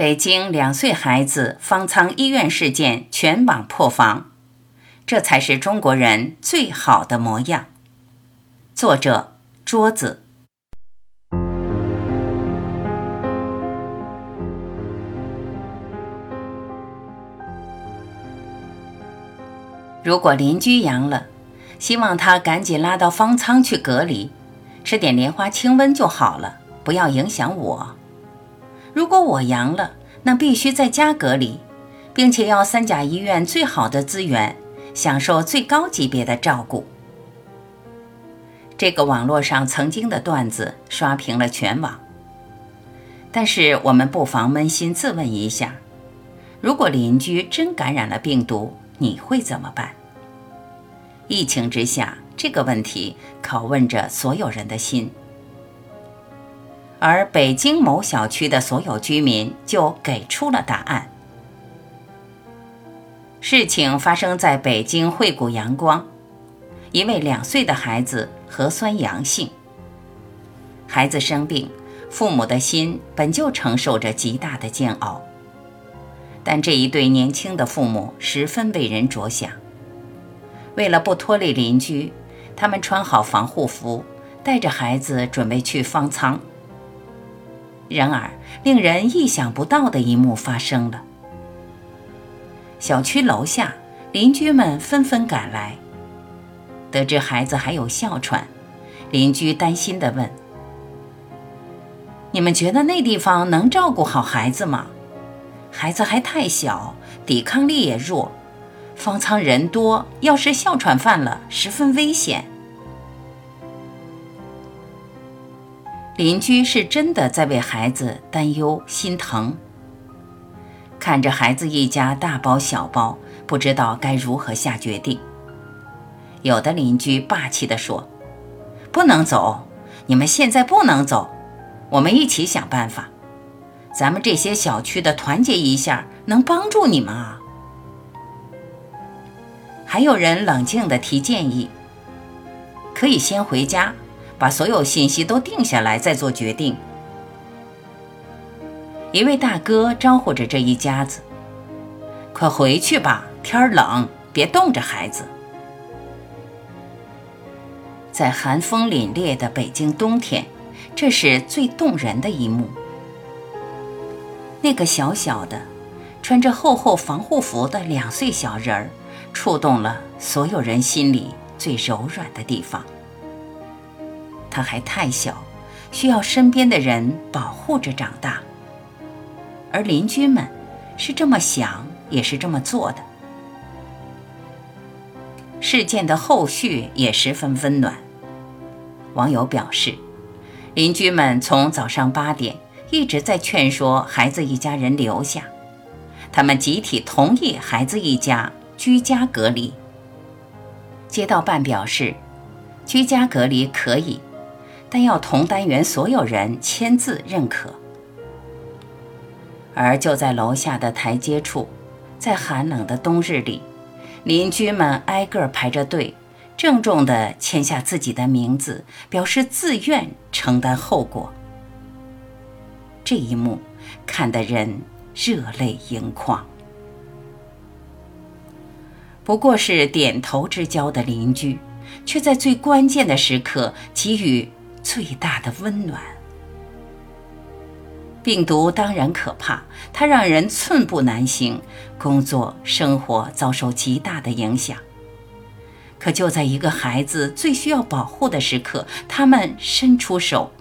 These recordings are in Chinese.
北京两岁孩子方舱医院事件全网破防，这才是中国人最好的模样。作者：桌子。如果邻居阳了，希望他赶紧拉到方舱去隔离，吃点莲花清瘟就好了，不要影响我。如果我阳了，那必须在家隔离，并且要三甲医院最好的资源，享受最高级别的照顾。这个网络上曾经的段子刷屏了全网。但是我们不妨扪心自问一下：如果邻居真感染了病毒，你会怎么办？疫情之下，这个问题拷问着所有人的心。而北京某小区的所有居民就给出了答案。事情发生在北京惠谷阳光，一位两岁的孩子核酸阳性。孩子生病，父母的心本就承受着极大的煎熬。但这一对年轻的父母十分为人着想，为了不拖累邻居，他们穿好防护服，带着孩子准备去方舱。然而，令人意想不到的一幕发生了。小区楼下，邻居们纷纷赶来，得知孩子还有哮喘，邻居担心地问：“你们觉得那地方能照顾好孩子吗？”孩子还太小，抵抗力也弱，方舱人多，要是哮喘犯了，十分危险。邻居是真的在为孩子担忧心疼，看着孩子一家大包小包，不知道该如何下决定。有的邻居霸气地说：“不能走，你们现在不能走，我们一起想办法。”咱们这些小区的团结一下，能帮助你们啊！还有人冷静地提建议，可以先回家，把所有信息都定下来再做决定。一位大哥招呼着这一家子：“快回去吧，天冷，别冻着孩子。”在寒风凛冽的北京冬天，这是最动人的一幕。那个小小的、穿着厚厚防护服的两岁小人儿，触动了所有人心里最柔软的地方。他还太小，需要身边的人保护着长大。而邻居们是这么想，也是这么做的。事件的后续也十分温暖。网友表示，邻居们从早上八点。一直在劝说孩子一家人留下，他们集体同意孩子一家居家隔离。街道办表示，居家隔离可以，但要同单元所有人签字认可。而就在楼下的台阶处，在寒冷的冬日里，邻居们挨个排着队，郑重地签下自己的名字，表示自愿承担后果。这一幕看得人热泪盈眶。不过是点头之交的邻居，却在最关键的时刻给予最大的温暖。病毒当然可怕，它让人寸步难行，工作生活遭受极大的影响。可就在一个孩子最需要保护的时刻，他们伸出手，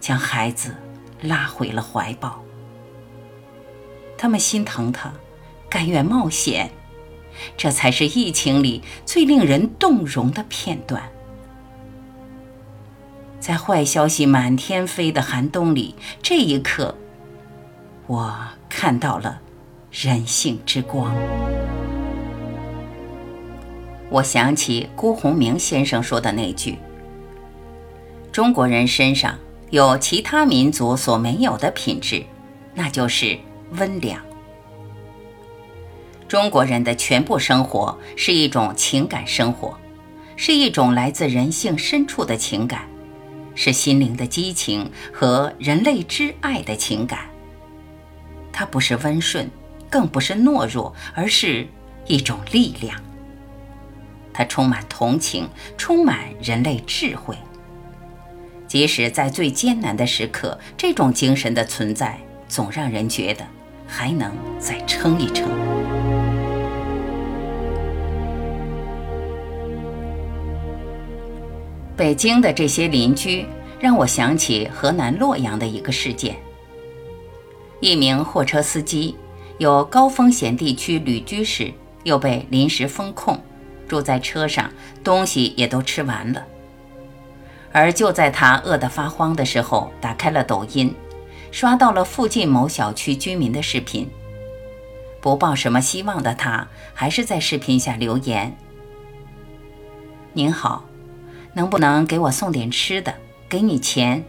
将孩子。拉回了怀抱，他们心疼他，甘愿冒险，这才是疫情里最令人动容的片段。在坏消息满天飞的寒冬里，这一刻，我看到了人性之光。我想起辜鸿铭先生说的那句：“中国人身上。”有其他民族所没有的品质，那就是温良。中国人的全部生活是一种情感生活，是一种来自人性深处的情感，是心灵的激情和人类之爱的情感。它不是温顺，更不是懦弱，而是一种力量。它充满同情，充满人类智慧。即使在最艰难的时刻，这种精神的存在，总让人觉得还能再撑一撑。北京的这些邻居让我想起河南洛阳的一个事件。一名货车司机有高风险地区旅居时，又被临时封控，住在车上，东西也都吃完了。而就在他饿得发慌的时候，打开了抖音，刷到了附近某小区居民的视频。不抱什么希望的他，还是在视频下留言：“您好。”能不能给我送点吃的？给你钱，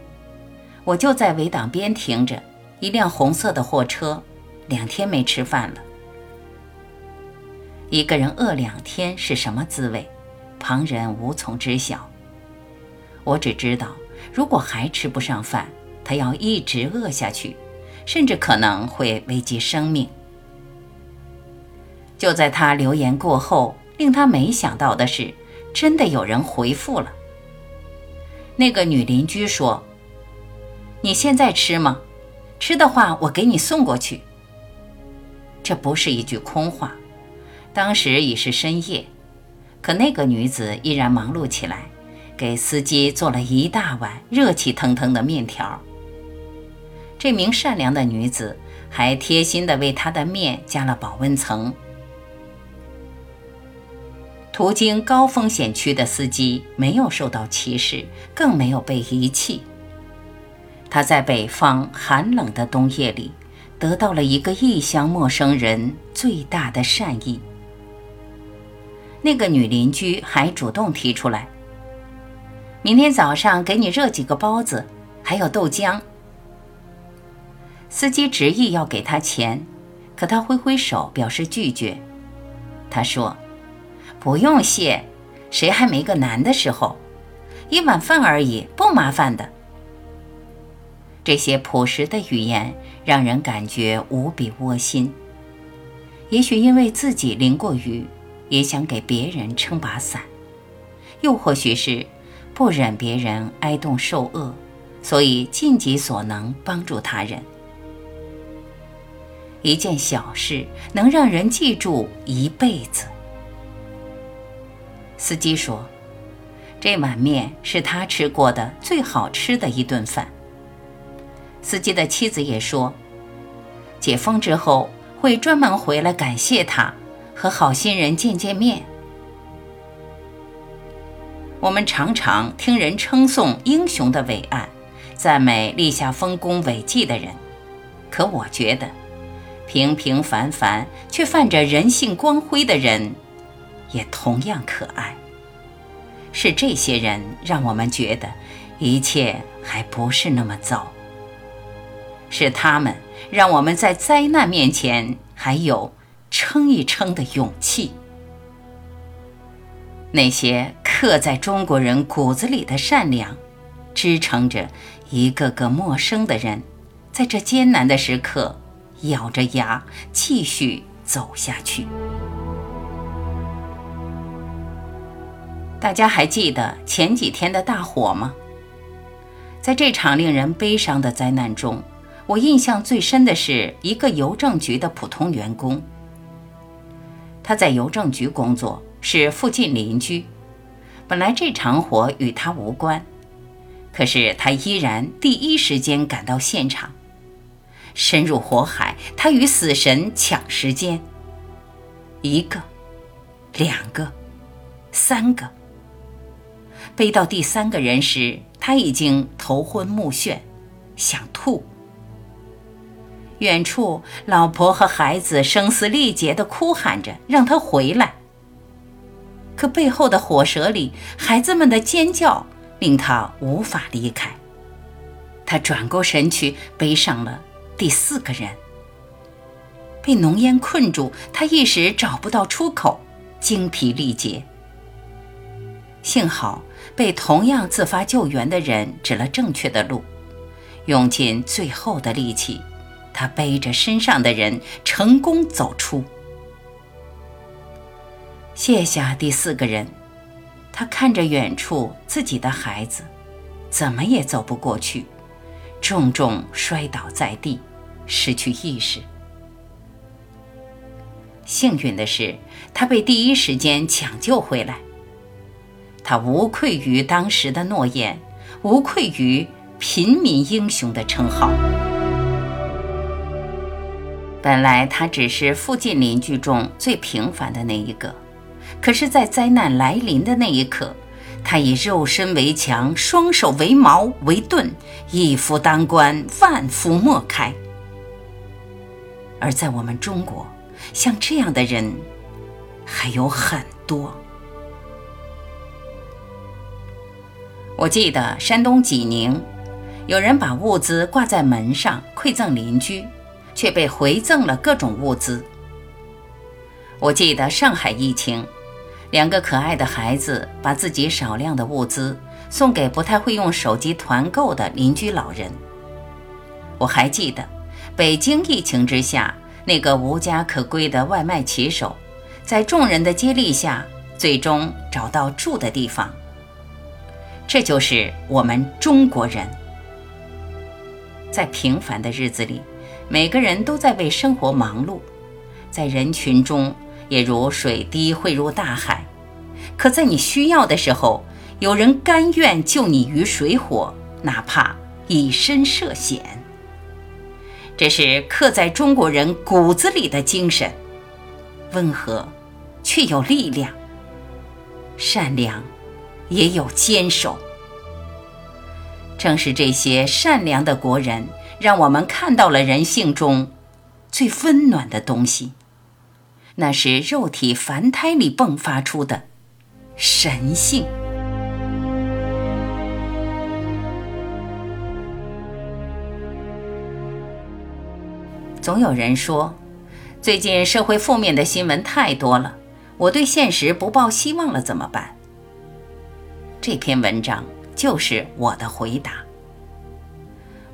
我就在围挡边停着，一辆红色的货车，两天没吃饭了。一个人饿两天是什么滋味？旁人无从知晓。我只知道，如果还吃不上饭，他要一直饿下去，甚至可能会危及生命。就在他留言过后，令他没想到的是，真的有人回复了。那个女邻居说：“你现在吃吗？吃的话，我给你送过去。”这不是一句空话。当时已是深夜，可那个女子依然忙碌起来，给司机做了一大碗热气腾腾的面条。这名善良的女子还贴心地为他的面加了保温层。途经高风险区的司机没有受到歧视，更没有被遗弃。他在北方寒冷的冬夜里，得到了一个异乡陌生人最大的善意。那个女邻居还主动提出来：“明天早上给你热几个包子，还有豆浆。”司机执意要给他钱，可他挥挥手表示拒绝。他说。不用谢，谁还没个难的时候？一碗饭而已，不麻烦的。这些朴实的语言让人感觉无比窝心。也许因为自己淋过雨，也想给别人撑把伞；又或许是不忍别人挨冻受饿，所以尽己所能帮助他人。一件小事能让人记住一辈子。司机说：“这碗面是他吃过的最好吃的一顿饭。”司机的妻子也说：“解封之后会专门回来感谢他，和好心人见见面。”我们常常听人称颂英雄的伟岸，赞美立下丰功伟绩的人，可我觉得，平平凡凡却泛着人性光辉的人。也同样可爱。是这些人让我们觉得一切还不是那么糟。是他们让我们在灾难面前还有撑一撑的勇气。那些刻在中国人骨子里的善良，支撑着一个个陌生的人，在这艰难的时刻咬着牙继续走下去。大家还记得前几天的大火吗？在这场令人悲伤的灾难中，我印象最深的是一个邮政局的普通员工。他在邮政局工作，是附近邻居。本来这场火与他无关，可是他依然第一时间赶到现场。深入火海，他与死神抢时间。一个，两个，三个。背到第三个人时，他已经头昏目眩，想吐。远处，老婆和孩子声嘶力竭地哭喊着，让他回来。可背后的火舌里，孩子们的尖叫令他无法离开。他转过身去，背上了第四个人。被浓烟困住，他一时找不到出口，精疲力竭。幸好。被同样自发救援的人指了正确的路，用尽最后的力气，他背着身上的人成功走出。卸下第四个人，他看着远处自己的孩子，怎么也走不过去，重重摔倒在地，失去意识。幸运的是，他被第一时间抢救回来。他无愧于当时的诺言，无愧于平民英雄的称号。本来他只是附近邻居中最平凡的那一个，可是，在灾难来临的那一刻，他以肉身为强，双手为矛为盾，一夫当关，万夫莫开。而在我们中国，像这样的人还有很多。我记得山东济宁，有人把物资挂在门上馈赠邻居，却被回赠了各种物资。我记得上海疫情，两个可爱的孩子把自己少量的物资送给不太会用手机团购的邻居老人。我还记得北京疫情之下，那个无家可归的外卖骑手，在众人的接力下，最终找到住的地方。这就是我们中国人，在平凡的日子里，每个人都在为生活忙碌，在人群中也如水滴汇入大海。可在你需要的时候，有人甘愿救你于水火，哪怕以身涉险。这是刻在中国人骨子里的精神，温和却有力量，善良。也有坚守。正是这些善良的国人，让我们看到了人性中最温暖的东西，那是肉体凡胎里迸发出的神性。总有人说，最近社会负面的新闻太多了，我对现实不抱希望了，怎么办？这篇文章就是我的回答。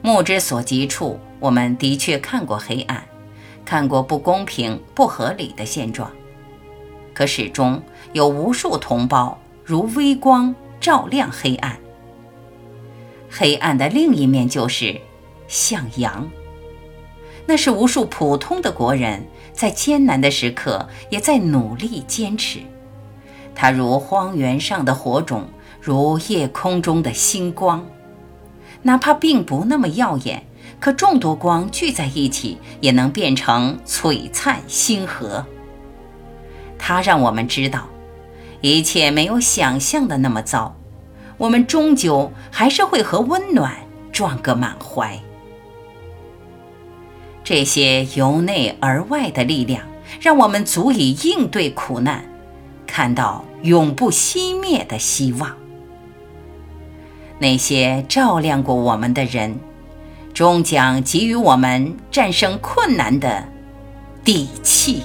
目之所及处，我们的确看过黑暗，看过不公平、不合理的现状，可始终有无数同胞如微光照亮黑暗。黑暗的另一面就是向阳，那是无数普通的国人在艰难的时刻也在努力坚持。它如荒原上的火种。如夜空中的星光，哪怕并不那么耀眼，可众多光聚在一起，也能变成璀璨星河。它让我们知道，一切没有想象的那么糟，我们终究还是会和温暖撞个满怀。这些由内而外的力量，让我们足以应对苦难，看到永不熄灭的希望。那些照亮过我们的人，终将给予我们战胜困难的底气。